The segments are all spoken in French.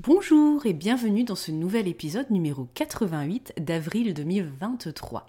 Bonjour et bienvenue dans ce nouvel épisode numéro 88 d'avril 2023.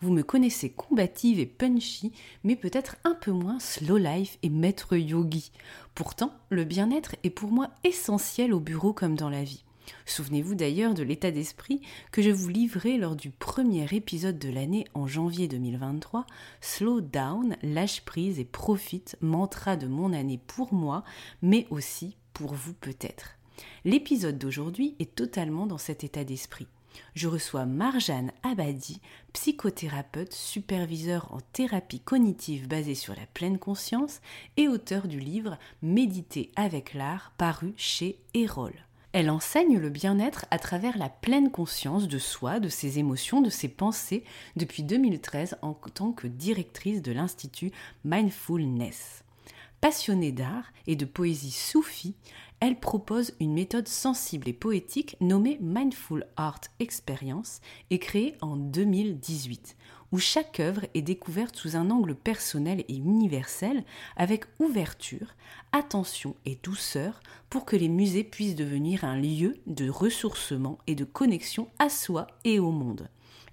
Vous me connaissez combative et punchy, mais peut-être un peu moins slow life et maître yogi. Pourtant, le bien-être est pour moi essentiel au bureau comme dans la vie. Souvenez-vous d'ailleurs de l'état d'esprit que je vous livrais lors du premier épisode de l'année en janvier 2023, Slow down, lâche prise et profite, mantra de mon année pour moi, mais aussi pour vous peut-être. L'épisode d'aujourd'hui est totalement dans cet état d'esprit. Je reçois Marjane Abadi, psychothérapeute, superviseur en thérapie cognitive basée sur la pleine conscience et auteur du livre Méditer avec l'art paru chez Erol. Elle enseigne le bien-être à travers la pleine conscience de soi, de ses émotions, de ses pensées depuis 2013 en tant que directrice de l'Institut Mindfulness. Passionnée d'art et de poésie soufie, elle propose une méthode sensible et poétique nommée Mindful Art Experience et créée en 2018, où chaque œuvre est découverte sous un angle personnel et universel avec ouverture, attention et douceur pour que les musées puissent devenir un lieu de ressourcement et de connexion à soi et au monde.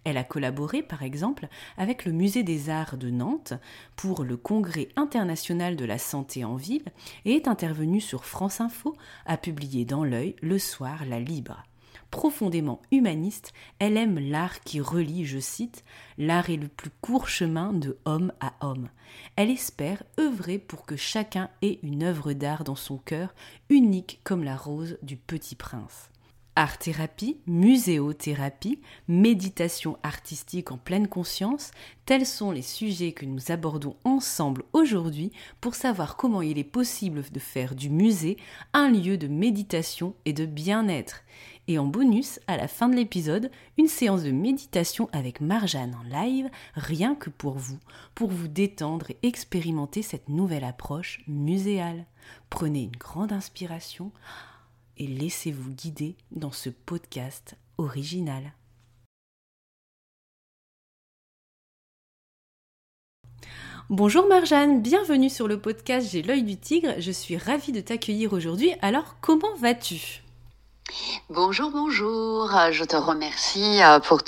Elle a collaboré par exemple avec le Musée des Arts de Nantes pour le Congrès international de la santé en ville et est intervenue sur France Info, a publié dans l'œil le soir La Libre. Profondément humaniste, elle aime l'art qui relie, je cite, L'art est le plus court chemin de homme à homme. Elle espère œuvrer pour que chacun ait une œuvre d'art dans son cœur, unique comme la rose du petit prince. Art-thérapie, muséothérapie, méditation artistique en pleine conscience, tels sont les sujets que nous abordons ensemble aujourd'hui pour savoir comment il est possible de faire du musée un lieu de méditation et de bien-être. Et en bonus, à la fin de l'épisode, une séance de méditation avec Marjane en live, rien que pour vous, pour vous détendre et expérimenter cette nouvelle approche muséale. Prenez une grande inspiration et laissez-vous guider dans ce podcast original. Bonjour Marjane, bienvenue sur le podcast J'ai l'œil du tigre. Je suis ravie de t'accueillir aujourd'hui. Alors, comment vas-tu? Bonjour, bonjour. Je te remercie euh, pour,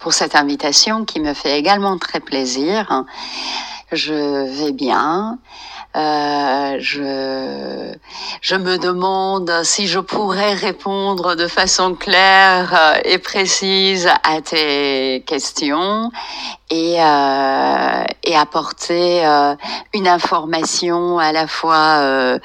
pour cette invitation qui me fait également très plaisir. Je vais bien. Euh, je, je me demande si je pourrais répondre de façon claire euh, et précise à tes questions et, euh, et apporter euh, une information à la fois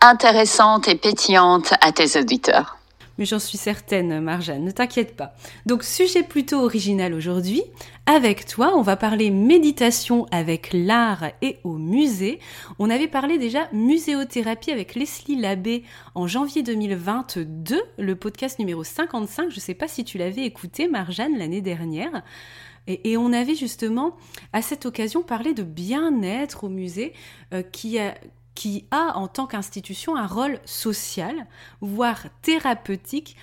intéressante et pétillante à tes auditeurs mais j'en suis certaine, Marjane, ne t'inquiète pas. Donc, sujet plutôt original aujourd'hui. Avec toi, on va parler méditation avec l'art et au musée. On avait parlé déjà muséothérapie avec Leslie Labbé en janvier 2022, le podcast numéro 55. Je ne sais pas si tu l'avais écouté, Marjane, l'année dernière. Et, on avait justement à cette occasion parlé de bien-être au musée euh, qui, a, qui a en tant qu'institution un rôle social, voire thérapeutique,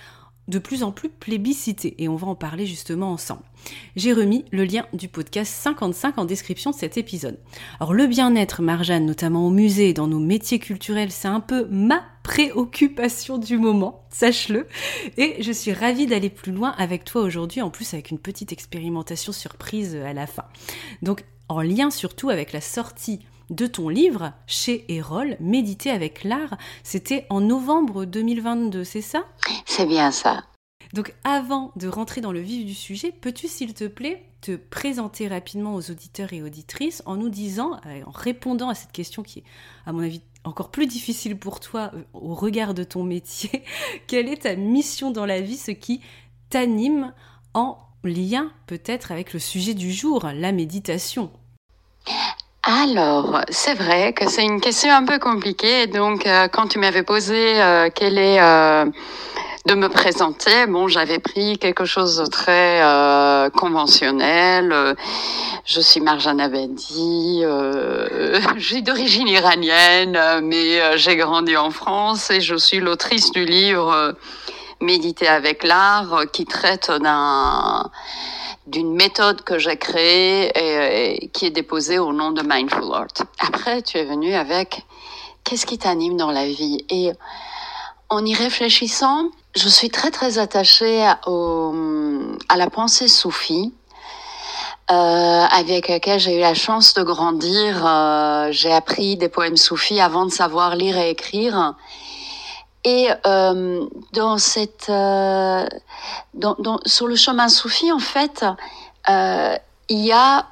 de plus en plus plébiscité. Et on va en parler justement ensemble. J'ai remis le lien du podcast 55 en description de cet épisode. Alors le bien-être, Marjane, notamment au musée et dans nos métiers culturels, c'est un peu ma préoccupation du moment, sache-le. Et je suis ravie d'aller plus loin avec toi aujourd'hui, en plus avec une petite expérimentation surprise à la fin. Donc en lien surtout avec la sortie de ton livre chez Erol, Méditer avec l'art. C'était en novembre 2022, c'est ça? C'est bien ça. Donc avant de rentrer dans le vif du sujet, peux-tu s'il te plaît te présenter rapidement aux auditeurs et auditrices en nous disant, euh, en répondant à cette question qui est à mon avis encore plus difficile pour toi euh, au regard de ton métier, quelle est ta mission dans la vie, ce qui t'anime en lien peut-être avec le sujet du jour, la méditation? Alors, c'est vrai que c'est une question un peu compliquée. Donc, euh, quand tu m'avais posé euh, est euh, de me présenter, bon, j'avais pris quelque chose de très conventionnel. Je suis Marjane Abedi, je suis d'origine iranienne, mais j'ai grandi en France et je suis l'autrice du livre Méditer avec l'art, qui traite d'un d'une méthode que j'ai créée et, qui est déposée au nom de Mindful Art. Après, tu es venu avec qu'est-ce qui t'anime dans la vie? Et en y réfléchissant, je suis très très attachée à la pensée soufie. Euh, avec laquelle j'ai eu la chance de grandir. Euh, j'ai appris des poèmes soufis avant de savoir lire et écrire. Et euh, dans cette, euh, dans, dans, sur le chemin soufi, en fait, euh, il y a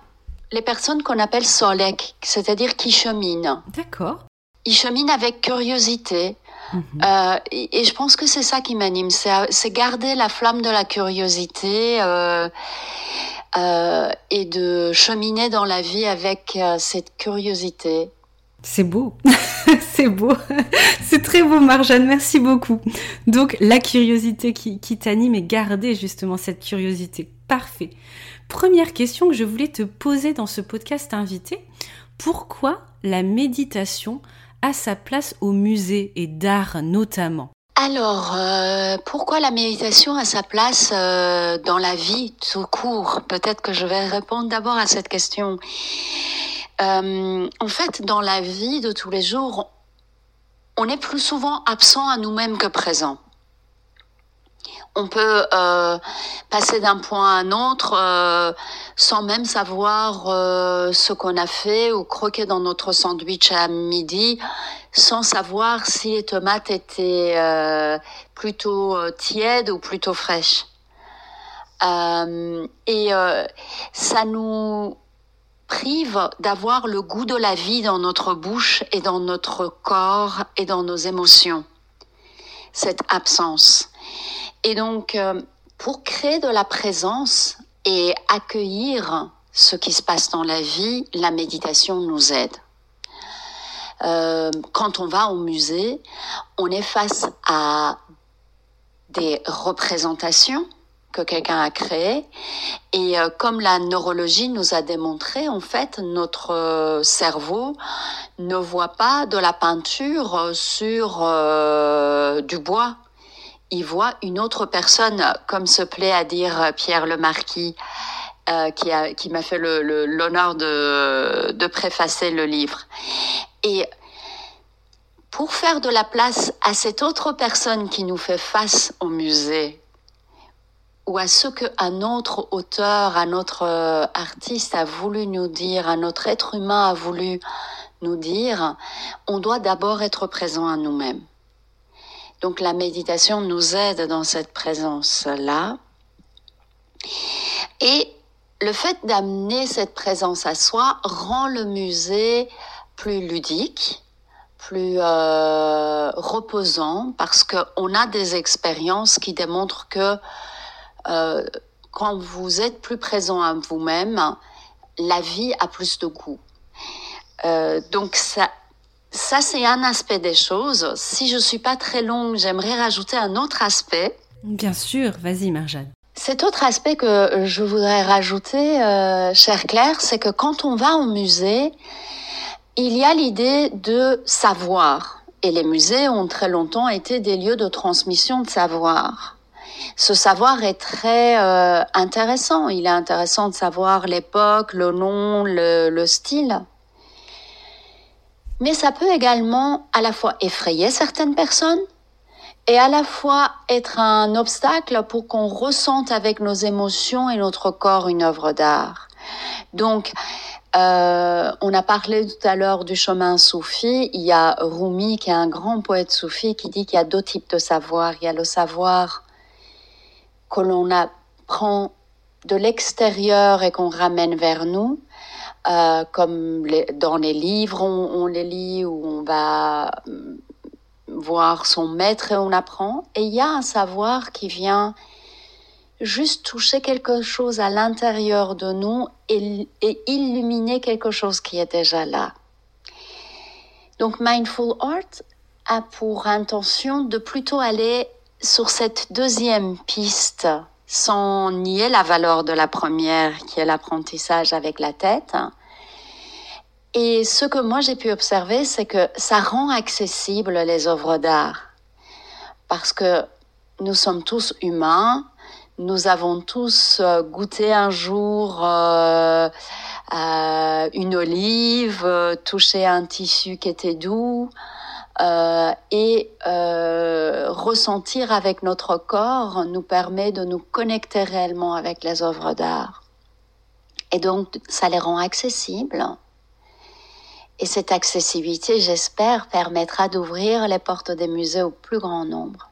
les personnes qu'on appelle solek, c'est-à-dire qui cheminent. D'accord. Ils cheminent avec curiosité. Mhm. Et, et, je pense que c'est ça qui m'anime, c'est garder la flamme de la curiosité et de cheminer dans la vie avec cette curiosité. C'est beau, c'est beau, c'est très beau Marjane, merci beaucoup. Donc la curiosité qui, t'anime et garder justement cette curiosité, parfait. Première question que je voulais te poser dans ce podcast invité, pourquoi la méditation a sa place au musée et d'art notamment? Alors, euh, pourquoi la méditation a sa place euh, dans la vie tout court? Peut-être que je vais répondre d'abord à cette question. Euh, en fait, dans la vie de tous les jours, on est plus souvent absent à nous-mêmes que présent. On peut euh, passer d'un point à un autre euh, sans même savoir euh, ce qu'on a fait ou croquer dans notre sandwich à midi, sans savoir si les tomates étaient plutôt tièdes ou plutôt fraîches. et ça nous prive d'avoir le goût de la vie dans notre bouche et dans notre corps et dans nos émotions. Cette absence. Et donc, euh, pour créer de la présence et accueillir ce qui se passe dans la vie, la méditation nous aide. Euh, quand on va au musée, on est face à des représentations que quelqu'un a créé. Et euh, comme la neurologie nous a démontré, en fait, notre euh, cerveau ne voit pas de la peinture sur euh, du bois. Il voit une autre personne, comme se plaît à dire Pierre le Marquis, qui a qui m'a fait l'honneur de, de préfacer le livre. Et pour faire de la place à cette autre personne qui nous fait face au musée, ou à ce qu'un autre auteur, un autre euh, artiste a voulu nous dire, un autre être humain a voulu nous dire, on doit d'abord être présent à nous-mêmes. Donc la méditation nous aide dans cette présence-là. Et le fait d'amener cette présence à soi rend le musée plus ludique, plus euh, reposant, parce qu'on a des expériences qui démontrent que euh, quand vous êtes plus présent à vous-même, la vie a plus de goût. Euh, donc ça, ça c'est un aspect des choses. Si je suis pas très longue, j'aimerais rajouter un autre aspect. Bien sûr, vas-y Marjane. Cet autre aspect que je voudrais rajouter, euh, chère Claire, c'est que quand on va au musée, il y a l'idée de savoir. Et les musées ont très longtemps été des lieux de transmission de savoir ce savoir est très euh, intéressant. Il est intéressant de savoir l'époque, le nom, le, le style. Mais ça peut également à la fois effrayer certaines personnes et à la fois être un obstacle pour qu'on ressente avec nos émotions et notre corps une œuvre d'art. Donc, euh, on a parlé tout à l'heure du chemin soufi. Il y a Rumi, qui est un grand poète soufi, qui dit qu'il y a deux types de savoir. Il y a le savoir que l'on apprend de l'extérieur et qu'on ramène vers nous, euh, comme dans les livres on, les lit où on va mm, voir son maître et on apprend. Et il y a un savoir qui vient juste toucher quelque chose à l'intérieur de nous et, illuminer quelque chose qui est déjà là. Donc Mindful Art a pour intention de plutôt aller sur cette deuxième piste sans nier la valeur de la première qui est l'apprentissage avec la tête. Et ce que moi j'ai pu observer, c'est que ça rend accessible les œuvres d'art. Parce que nous sommes tous humains, nous avons tous euh, goûté un jour euh, une olive, euh, touché un tissu qui était doux, euh, et euh, ressentir avec notre corps nous permet de nous connecter réellement avec les œuvres d'art. Et donc, ça les rend accessibles. Et cette accessibilité, j'espère, permettra d'ouvrir les portes des musées au plus grand nombre.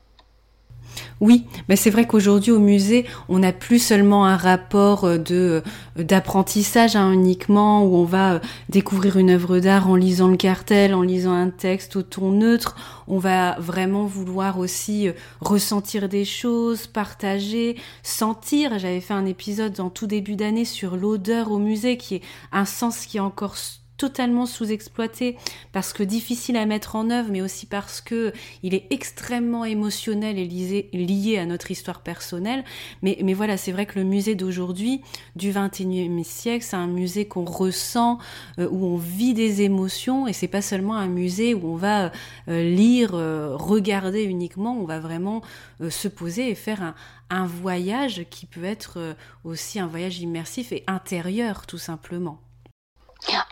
Oui, mais c'est vrai qu'aujourd'hui au musée, on n'a plus seulement un rapport euh, de euh, d'apprentissage hein, uniquement où on va euh, découvrir une œuvre d'art en lisant le cartel, en lisant un texte au ton neutre. On va vraiment vouloir aussi ressentir des choses, partager, sentir. J'avais fait un épisode en tout début d'année sur l'odeur au musée, qui est un sens qui est encore totalement sous-exploité parce que difficile à mettre en œuvre, mais aussi parce que il est extrêmement émotionnel et lié, à notre histoire personnelle. Mais, mais voilà, c'est vrai que le musée d'aujourd'hui, du 21e siècle, c'est un musée qu'on ressent, euh, où on vit des émotions, et c'est pas seulement un musée où on va euh, lire, euh, regarder uniquement, on va vraiment se poser et faire un, un voyage qui peut être aussi un voyage immersif et intérieur, tout simplement.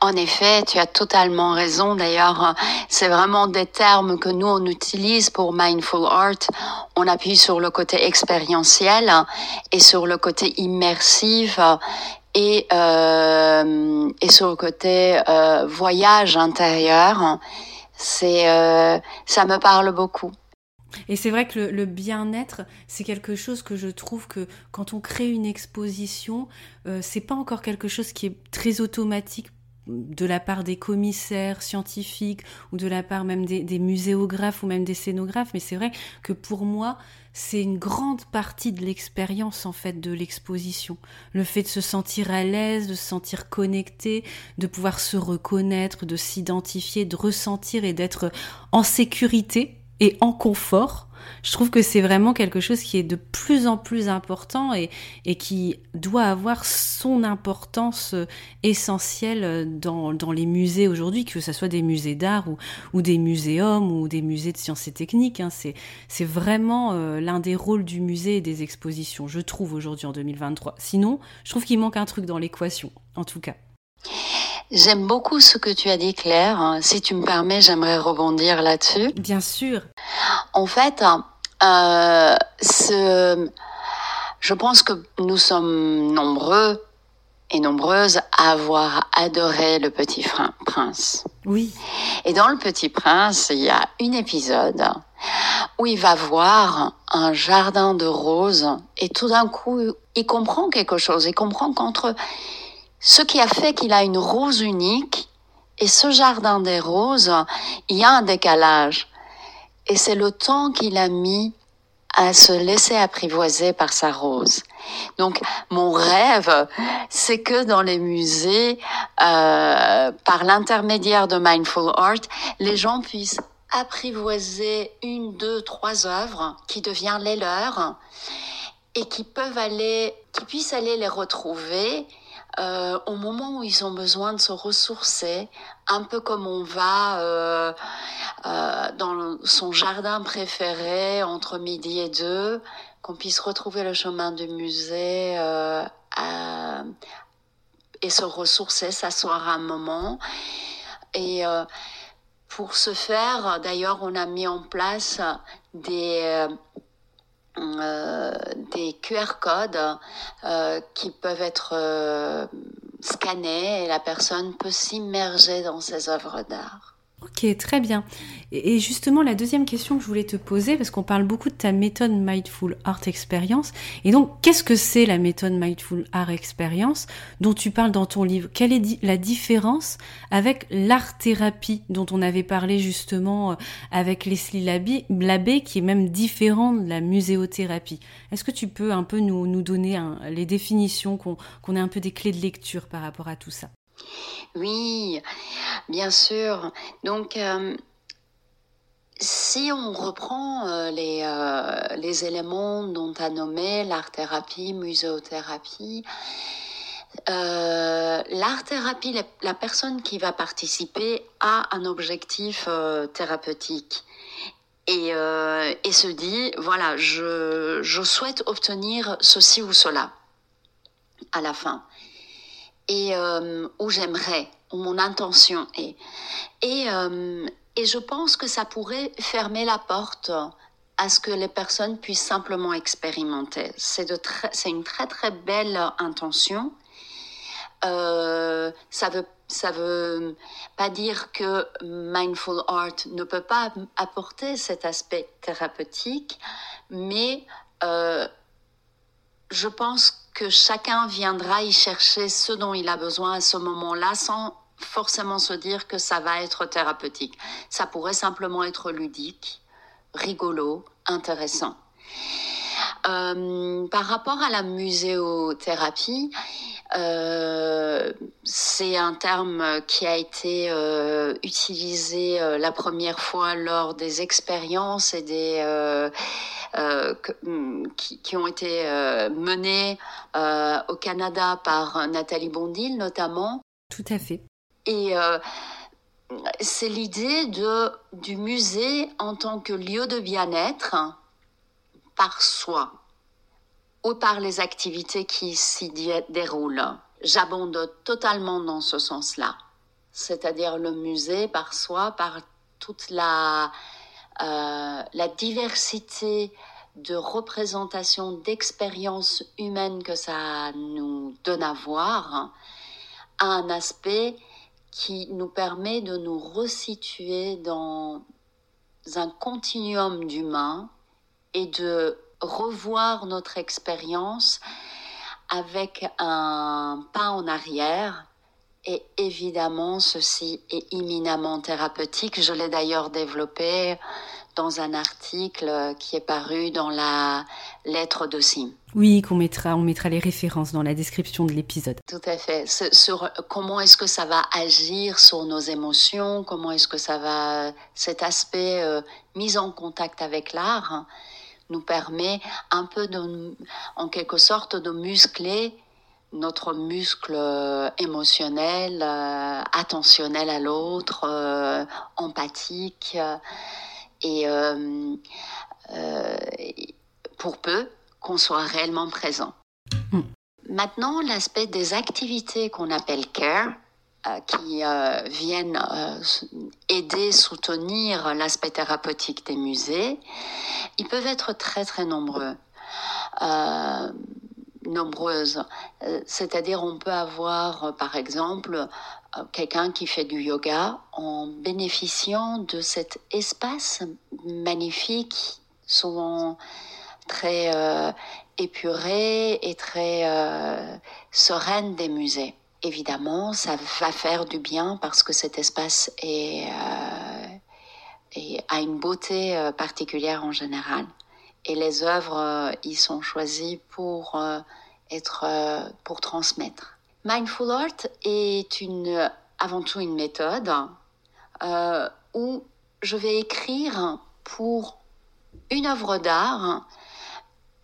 En effet, tu as totalement raison. D'ailleurs, c'est vraiment des termes que nous, on utilise pour Mindful Art. On appuie sur le côté expérientiel et sur le côté immersif et, euh, et sur le côté euh, voyage intérieur. C'est, euh, ça me parle beaucoup. Et c'est vrai que le, le bien-être, c'est quelque chose que je trouve que quand on crée une exposition, euh, c'est pas encore quelque chose qui est très automatique de la part des commissaires scientifiques ou de la part même des, muséographes ou même des scénographes, mais c'est vrai que pour moi, c'est une grande partie de l'expérience en fait de l'exposition. Le fait de se sentir à l'aise, de se sentir connecté, de pouvoir se reconnaître, de s'identifier, de ressentir et d'être en sécurité et en confort je trouve que c'est vraiment quelque chose qui est de plus en plus important et, qui doit avoir son importance euh, essentielle euh, dans, les musées aujourd'hui, que ce soit des musées d'art ou, des muséums ou des musées de sciences et techniques. Hein. C'est, c'est vraiment euh, l'un des rôles du musée et des expositions, je trouve, aujourd'hui en 2023. Sinon, je trouve qu'il manque un truc dans l'équation, en tout cas. J'aime beaucoup ce que tu as dit, Claire. Si tu me permets, j'aimerais rebondir là-dessus. Bien sûr. En fait, euh, ce, je pense que nous sommes nombreux et nombreuses à avoir adoré le Petit Prince. Oui. Et dans le Petit Prince, il y a un épisode où il va voir un jardin de roses et tout d'un coup, il comprend quelque chose. Il comprend qu'entre ce qui a fait qu'il a une rose unique et ce jardin des roses, il y a un décalage. Et c'est le temps qu'il a mis à se laisser apprivoiser par sa rose. Donc mon rêve, c'est que dans les musées, euh, par l'intermédiaire de Mindful Art, les gens puissent apprivoiser une, deux, trois œuvres qui deviennent les leurs et qui peuvent aller, qui puissent aller les retrouver euh, au moment où ils ont besoin de se ressourcer, un peu comme on va euh, euh, dans son jardin préféré entre midi et deux, qu'on puisse retrouver le chemin du musée et se ressourcer, s'asseoir un moment. Et pour ce faire, d'ailleurs, on a mis en place des euh, des QR codes euh, qui peuvent être euh, scannés et la personne peut s'immerger dans ces œuvres d'art. Ok, très bien. Et justement, la deuxième question que je voulais te poser, parce qu'on parle beaucoup de ta méthode Mindful Art Experience, et donc qu'est-ce que c'est la méthode Mindful Art Experience dont tu parles dans ton livre? Quelle est la différence avec l'art-thérapie dont on avait parlé justement euh, avec Leslie Labbé, qui est même différent de la muséothérapie? Est-ce que tu peux un peu nous, nous donner les définitions, qu'on ait un peu des clés de lecture par rapport à tout ça? Oui, bien sûr. Donc, euh, si on reprend euh, les, euh, les, éléments dont as nommé l'art-thérapie, muséothérapie, l'art-thérapie, la, personne qui va participer a un objectif thérapeutique. Et, et, se dit, voilà, je, je souhaite obtenir ceci ou cela à la fin et euh, où j'aimerais, où mon intention est. Et, euh, et je pense que ça pourrait fermer la porte à ce que les personnes puissent simplement expérimenter. C'est une très très belle intention. Euh, ça veut ça veut pas dire que mindful art ne peut pas apporter cet aspect thérapeutique, mais je pense que chacun viendra y chercher ce dont il a besoin à ce moment-là sans forcément se dire que ça va être thérapeutique. Ça pourrait simplement être ludique, rigolo, intéressant. Euh, par rapport à la muséothérapie, euh, c'est un terme qui a été euh, utilisé la première fois lors des expériences et des qui, qui, ont été menées au Canada par Nathalie Bondil notamment. Tout à fait. Et c'est l'idée de du musée en tant que lieu de bien-être par soi ou par les activités qui s'y déroulent. J'abonde totalement dans ce sens-là, c'est-à-dire le musée par soi, par toute la, euh, la diversité de représentations, d'expériences humaines que ça nous donne à voir, a un aspect qui nous permet de nous resituer dans un continuum d'humain et de revoir notre expérience avec un pas en arrière. Et évidemment, ceci est éminemment thérapeutique. Je l'ai d'ailleurs développé dans un article qui est paru dans la lettre de Sim. Oui, qu'on mettra, on mettra les références dans la description de l'épisode. Tout à fait. Sur comment est-ce que ça va agir sur nos émotions, comment est-ce que ça va, cet aspect euh, mise en contact avec l'art, nous permet un peu de, en quelque sorte de muscler notre muscle euh, émotionnel, euh, attentionnel à l'autre, euh, empathique, et pour peu qu'on soit réellement présent. Hmm. Maintenant, l'aspect des activités qu'on appelle care, euh, qui euh, viennent euh, aider, soutenir l'aspect thérapeutique des musées, ils peuvent être très très nombreux. Nombreuses. C'est-à-dire on peut avoir par exemple quelqu'un qui fait du yoga en bénéficiant de cet espace magnifique, souvent très épuré et très sereine des musées évidemment, ça va faire du bien parce que cet espace euh, a une beauté euh, particulière en général. Et les œuvres euh, y sont choisies pour être, pour transmettre. Mindful Art est une, avant tout une méthode où je vais écrire pour une œuvre d'art,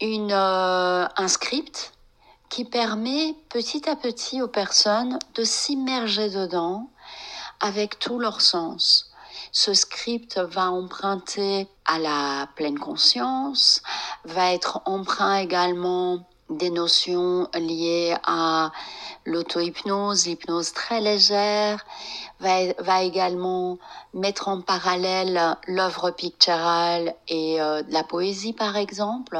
une, un script qui permet petit à petit aux personnes de s'immerger dedans avec tout leur sens. Ce script va emprunter à la pleine conscience, va être emprunt également des notions liées à l'auto-hypnose, l'hypnose très légère, va, également mettre en parallèle l'œuvre picturale et euh, la poésie par exemple.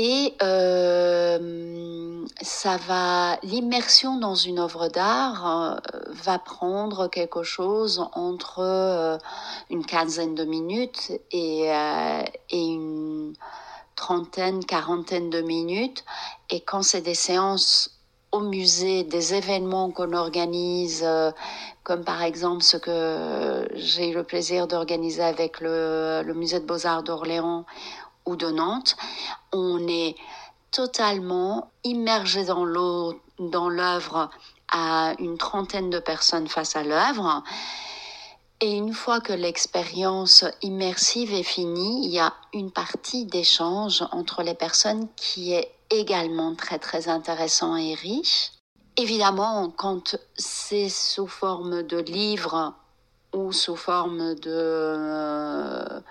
Et euh, ça va, l'immersion dans une œuvre d'art euh, va prendre quelque chose entre une quinzaine de minutes et, et une trentaine, quarantaine de minutes. Et quand c'est des séances au musée, des événements qu'on organise, euh, comme par exemple ce que j'ai eu le plaisir d'organiser avec le, le musée de beaux-arts d'Orléans ou de Nantes, on est totalement immergé dans l'eau, dans l'œuvre à une trentaine de personnes face à l'œuvre. Et une fois que l'expérience immersive est finie, il y a une partie d'échange entre les personnes qui est également très très intéressant et riche. Évidemment, quand c'est sous forme de livre ou sous forme de,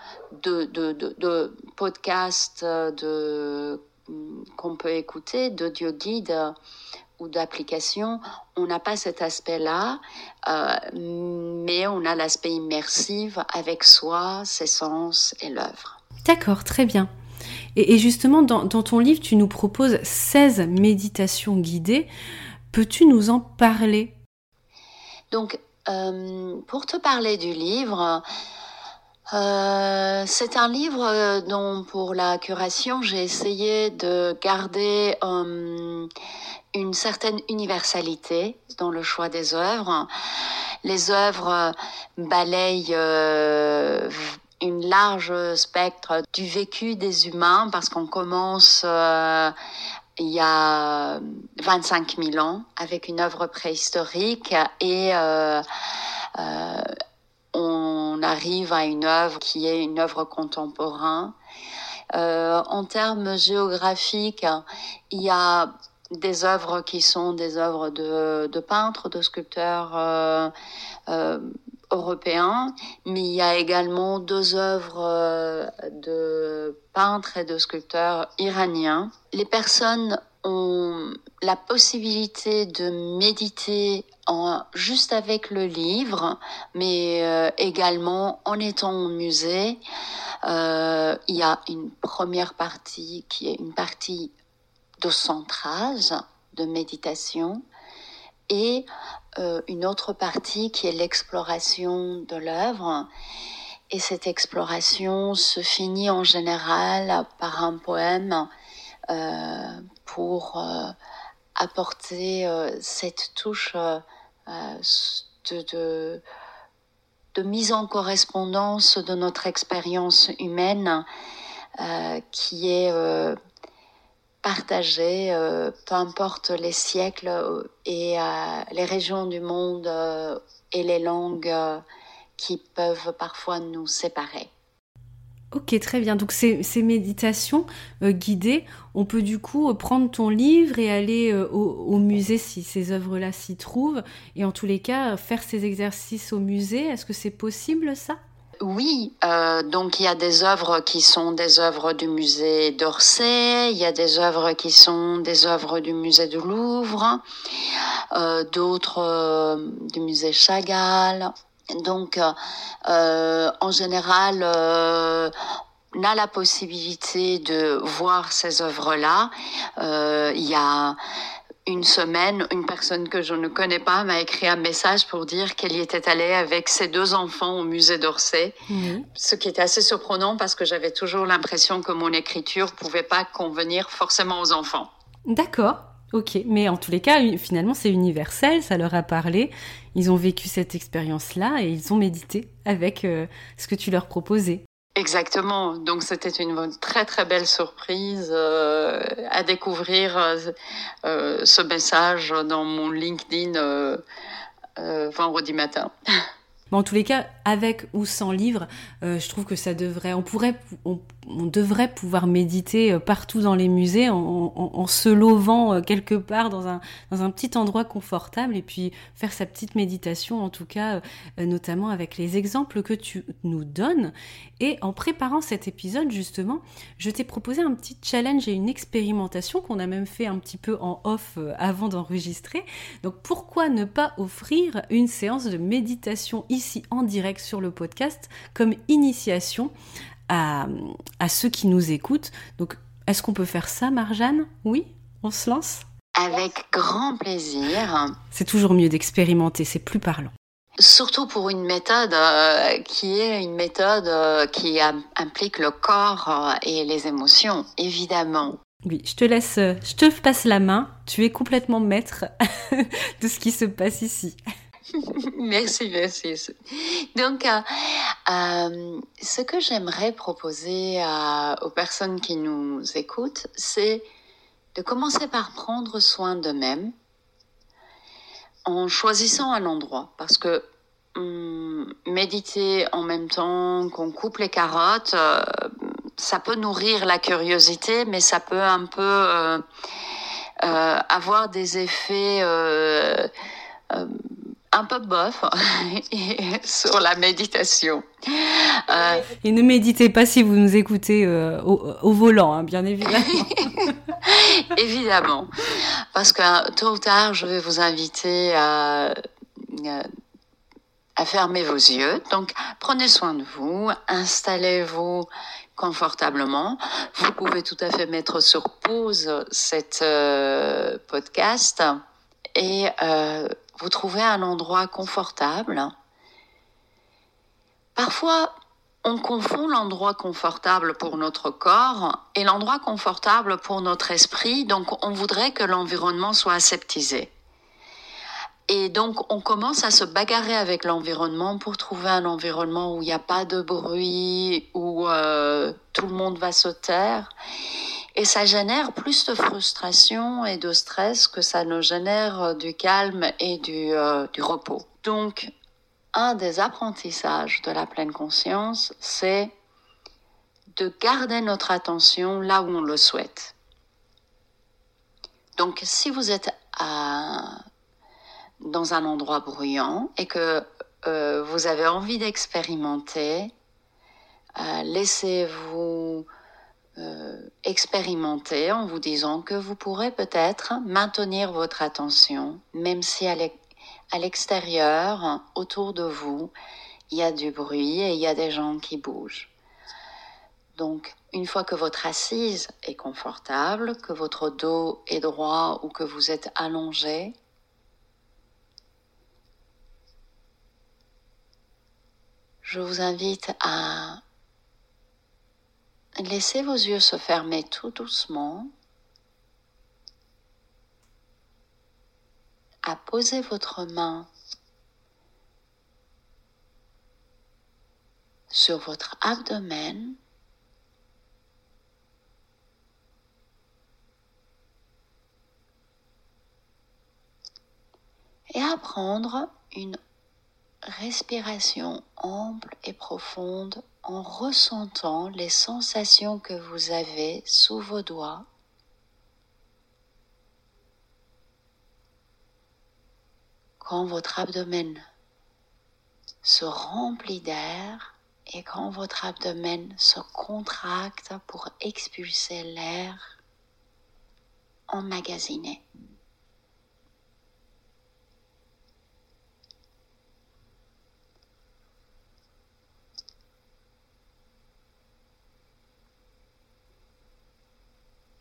de, de, podcast qu'on peut écouter, d'audio guide ou d'application, on n'a pas cet aspect-là, euh, mais on a l'aspect immersif avec soi, ses sens et l'œuvre. D'accord, très bien. Et, et justement, dans, dans, ton livre, tu nous proposes 16 méditations guidées. Peux-tu nous en parler? Donc, euh, pour te parler du livre, euh, c'est un livre dont pour la curation j'ai essayé de garder euh, une certaine universalité dans le choix des œuvres. Les œuvres balayent euh, une large spectre du vécu des humains parce qu'on commence euh, il y a 25 000 ans avec une œuvre préhistorique et euh, euh, on arrive à une œuvre qui est une œuvre contemporaine. Euh, en termes géographiques, il y a des œuvres qui sont des œuvres de, peintres, de sculpteurs euh, euh, européens, mais il y a également deux œuvres de peintres et de sculpteurs iraniens. Les personnes ont la possibilité de méditer juste avec le livre, mais euh, également en étant au musée. Euh, il y a une première partie qui est une partie de centrage, de méditation, et euh, une autre partie qui est l'exploration de l'œuvre. Et cette exploration se finit en général par un poème pour apporter cette touche de, de, mise en correspondance de notre expérience humaine euh, qui est partagée, peu importe les siècles et les régions du monde et les langues qui peuvent parfois nous séparer. Ok, très bien. Donc ces, méditations euh, guidées, on peut du coup prendre ton livre et aller euh, au, musée si ces œuvres-là s'y trouvent, et en tous les cas faire ces exercices au musée. Est-ce que c'est possible ça? Oui, euh, donc il y a des œuvres qui sont des œuvres du musée d'Orsay, il y a des œuvres qui sont des œuvres du musée du Louvre, euh, d'autres euh, du musée Chagall. Donc, euh, en général, euh, on a la possibilité de voir ces œuvres-là. Euh, il y a une semaine, une personne que je ne connais pas m'a écrit un message pour dire qu'elle y était allée avec ses deux enfants au musée d'Orsay, mmh. ce qui était assez surprenant parce que j'avais toujours l'impression que mon écriture pouvait pas convenir forcément aux enfants. D'accord. Ok, mais en tous les cas, finalement, c'est universel, ça leur a parlé. Ils ont vécu cette expérience-là et ils ont médité avec euh, ce que tu leur proposais. Exactement. Donc c'était une très très belle surprise euh, à découvrir euh, ce message dans mon LinkedIn vendredi matin. En tous les cas, avec ou sans livre, je trouve que ça devrait, on pourrait, on, on devrait pouvoir méditer euh, partout dans les musées en, se lovant euh, quelque part dans un, dans un petit endroit confortable et puis faire sa petite méditation, en tout cas, notamment avec les exemples que tu nous donnes. Et en préparant cet épisode, justement, je t'ai proposé un petit challenge et une expérimentation qu'on a même fait un petit peu en off avant d'enregistrer. Donc, pourquoi ne pas offrir une séance de méditation ici en direct sur le podcast comme initiation à, à ceux qui nous écoutent. Donc Est-ce qu'on peut faire ça, Marjane? Oui? On se lance? Avec grand plaisir. C'est toujours mieux d'expérimenter, c'est plus parlant. Surtout pour une méthode euh, qui est une méthode euh, qui implique le corps euh, et les émotions, évidemment. Oui, je te laisse, je te passe la main. Tu es complètement maître de ce qui se passe ici. merci, merci. Donc, ce que j'aimerais proposer aux personnes qui nous écoutent, c'est de commencer par prendre soin d'eux-mêmes en choisissant un endroit. Parce que hum, méditer en même temps qu'on coupe les carottes, euh, ça peut nourrir la curiosité, mais ça peut un peu euh, euh, avoir des effets un peu bof sur la méditation. Et ne méditez pas si vous nous écoutez au, volant, hein, bien évidemment. évidemment. Parce que tôt ou tard, je vais vous inviter à, à fermer vos yeux. Donc, prenez soin de vous, installez-vous confortablement. Vous pouvez tout à fait mettre sur pause cette euh, podcast et euh, vous trouvez un endroit confortable. Parfois, on confond l'endroit confortable pour notre corps et l'endroit confortable pour notre esprit, donc on voudrait que l'environnement soit aseptisé. Et donc on commence à se bagarrer avec l'environnement pour trouver un environnement où il n'y a pas de bruit, où euh, tout le monde va se taire. Et ça génère plus de frustration et de stress que ça ne génère du calme et du, euh, du repos. Donc un des apprentissages de la pleine conscience, c'est de garder notre attention là où on le souhaite. Donc si vous êtes dans un endroit bruyant et que euh, vous avez envie d'expérimenter, euh, laissez-vous euh, expérimenter en vous disant que vous pourrez peut-être maintenir votre attention, même si à l'extérieur, autour de vous, il y a du bruit et il y a des gens qui bougent. Donc, une fois que votre assise est confortable, que votre dos est droit ou que vous êtes allongé, je vous invite à laisser vos yeux se fermer tout doucement. À poser votre main sur votre abdomen. Et à prendre une respiration ample et profonde en ressentant les sensations que vous avez sous vos doigts quand votre abdomen se remplit d'air et quand votre abdomen se contracte pour expulser l'air emmagasiné.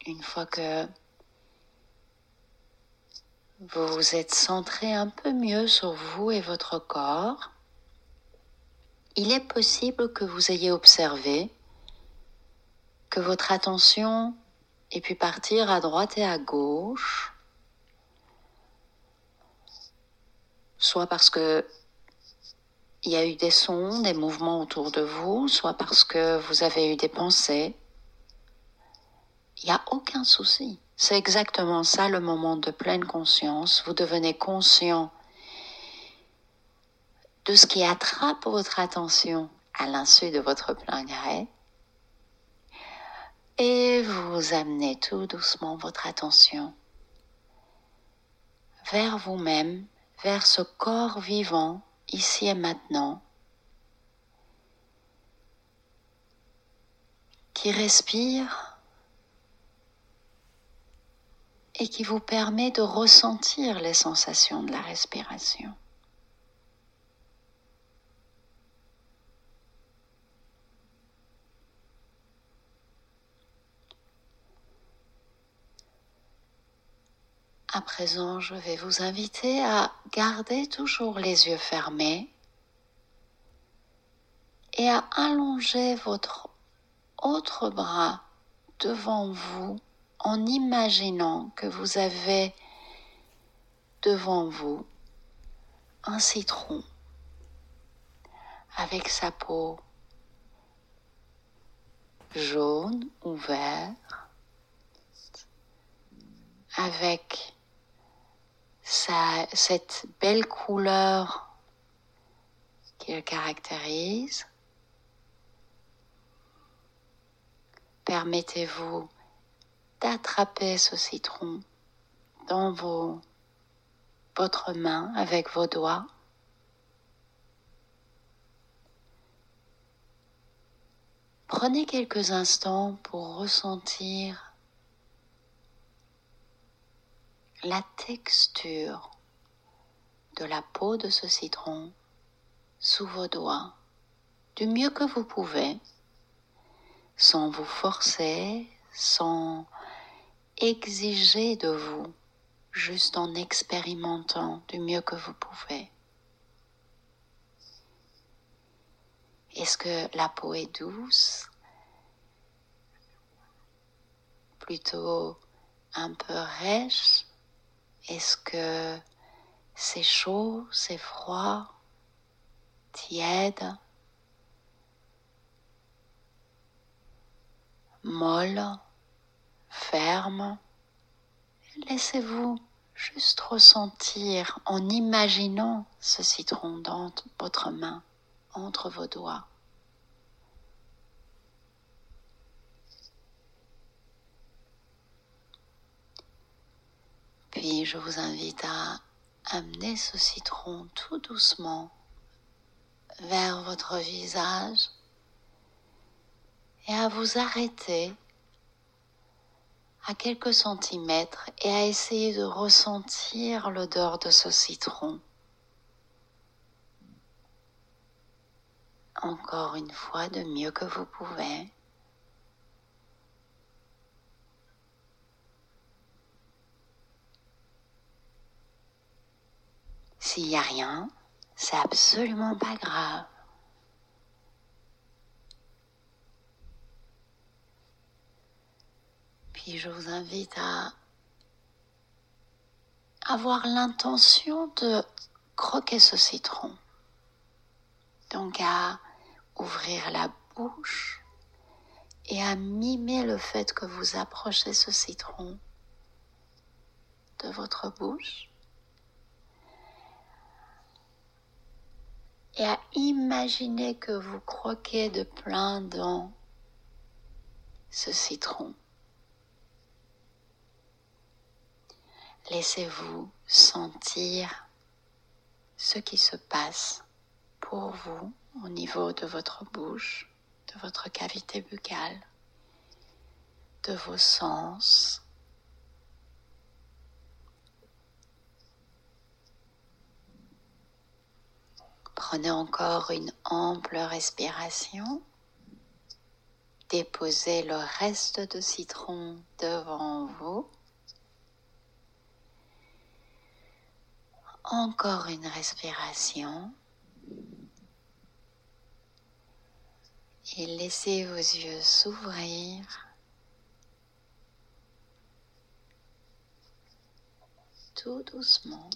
Une fois que vous vous êtes centré un peu mieux sur vous et votre corps. Il est possible que vous ayez observé que votre attention ait pu partir à droite et à gauche, soit parce que il y a eu des sons, des mouvements autour de vous, soit parce que vous avez eu des pensées. Il n'y a aucun souci. C'est exactement ça le moment de pleine conscience. Vous devenez conscient de ce qui attrape votre attention à l'insu de votre plein gré. Et vous amenez tout doucement votre attention vers vous-même, vers ce corps vivant ici et maintenant qui respire et qui vous permet de ressentir les sensations de la respiration. À présent, je vais vous inviter à garder toujours les yeux fermés et à allonger votre autre bras devant vous en imaginant que vous avez devant vous un citron avec sa peau jaune ou vert, avec sa, cette belle couleur qui le caractérise. Permettez-vous d'attraper ce citron dans vos, votre main avec vos doigts. Prenez quelques instants pour ressentir la texture de la peau de ce citron sous vos doigts du mieux que vous pouvez, sans vous forcer, sans exiger de vous, juste en expérimentant du mieux que vous pouvez. Est-ce que la peau est douce? Plutôt un peu rêche? Est-ce que c'est chaud, c'est froid, tiède, molle, ferme Laissez-vous juste ressentir en imaginant ce citron dans votre main entre vos doigts. Puis je vous invite à amener ce citron tout doucement vers votre visage et à vous arrêter à quelques centimètres et à essayer de ressentir l'odeur de ce citron. encore une fois de mieux que vous pouvez. S'il n'y a rien, c'est absolument pas grave. Puis je vous invite à avoir l'intention de croquer ce citron. Donc à ouvrir la bouche et à mimer le fait que vous approchez ce citron de votre bouche et à imaginer que vous croquez de plein dents ce citron. Laissez-vous sentir ce qui se passe pour vous au niveau de votre bouche, de votre cavité buccale, de vos sens. Prenez encore une ample respiration. Déposez le reste de citron devant vous. Encore une respiration. et laissez vos yeux s'ouvrir. Tout doucement.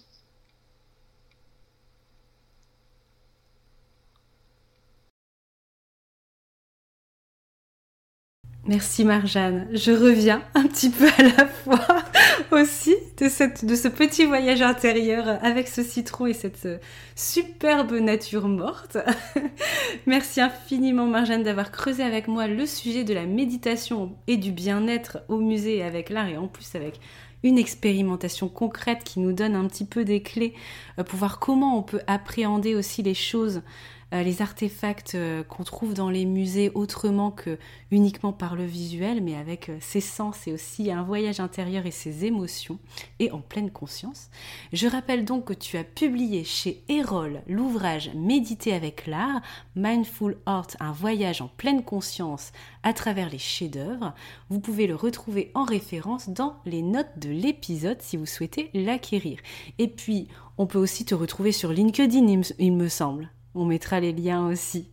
Merci Marjane. Je reviens un petit peu à la fois aussi de, ce petit voyage intérieur avec ce citron et cette euh, superbe nature morte. Merci infiniment Marjane d'avoir creusé avec moi le sujet de la méditation et du bien-être au musée avec l'art et en plus avec une expérimentation concrète qui nous donne un petit peu des clés euh, pour voir comment on peut appréhender aussi les choses les artefacts euh, qu'on trouve dans les musées autrement que uniquement par le visuel, mais avec euh, ses sens et aussi un voyage intérieur et ses émotions, et en pleine conscience. Je rappelle donc que tu as publié chez Erol l'ouvrage Méditer avec l'art, Mindful Art, un voyage en pleine conscience à travers les chefs-d'œuvre. Vous pouvez le retrouver en référence dans les notes de l'épisode si vous souhaitez l'acquérir. Et puis, on peut aussi te retrouver sur LinkedIn, il me semble. On mettra les liens aussi.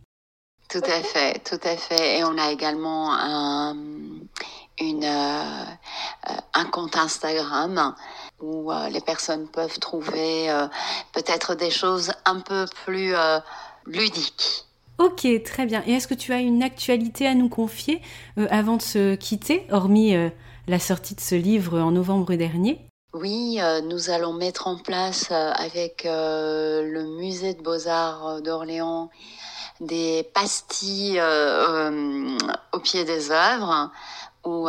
Tout à fait, tout à fait. Et on a également un, une, euh, un compte Instagram où euh, les personnes peuvent trouver euh, peut-être des choses un peu plus ludiques. Ok, très bien. Et est-ce que tu as une actualité à nous confier avant de se quitter, hormis la sortie de ce livre en novembre dernier? Oui, nous allons mettre en place avec le musée de beaux-arts d'Orléans des pastilles au pied des œuvres où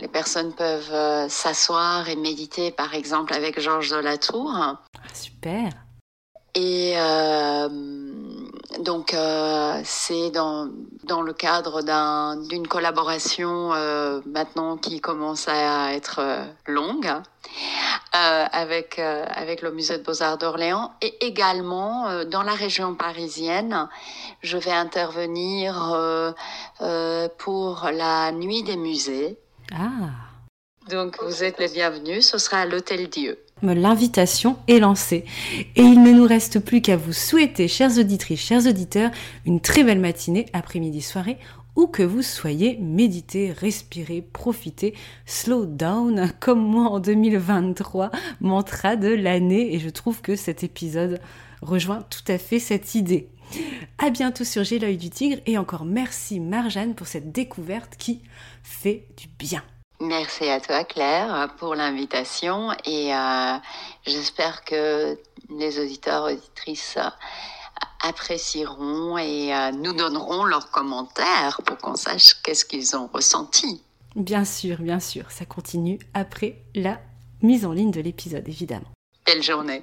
les personnes peuvent s'asseoir et méditer, par exemple, avec Georges de la Tour. Ah, super. Et donc, c'est dans, dans le cadre d'une collaboration maintenant qui commence à être longue. Euh, avec, euh, avec le musée de beaux-arts d'Orléans et également euh, dans la région parisienne. Je vais intervenir pour la nuit des musées. Ah. Donc vous êtes les bienvenus, ce sera à l'Hôtel Dieu. L'invitation est lancée. Et il ne nous reste plus qu'à vous souhaiter, chères auditrices, chers auditeurs, une très belle matinée, après-midi, soirée où que vous soyez, méditez, respirez, profitez, slow down, comme moi en 2023, mantra de l'année, et je trouve que cet épisode rejoint tout à fait cette idée. À bientôt sur J'ai l'œil du tigre, et encore merci Marjane pour cette découverte qui fait du bien. Merci à toi Claire pour l'invitation et euh, j'espère que les auditeurs auditrices apprécieront et euh, nous donneront leurs commentaires pour qu'on sache qu'est-ce qu'ils ont ressenti. Bien sûr, bien sûr, ça continue après la mise en ligne de l'épisode, évidemment. Belle journée.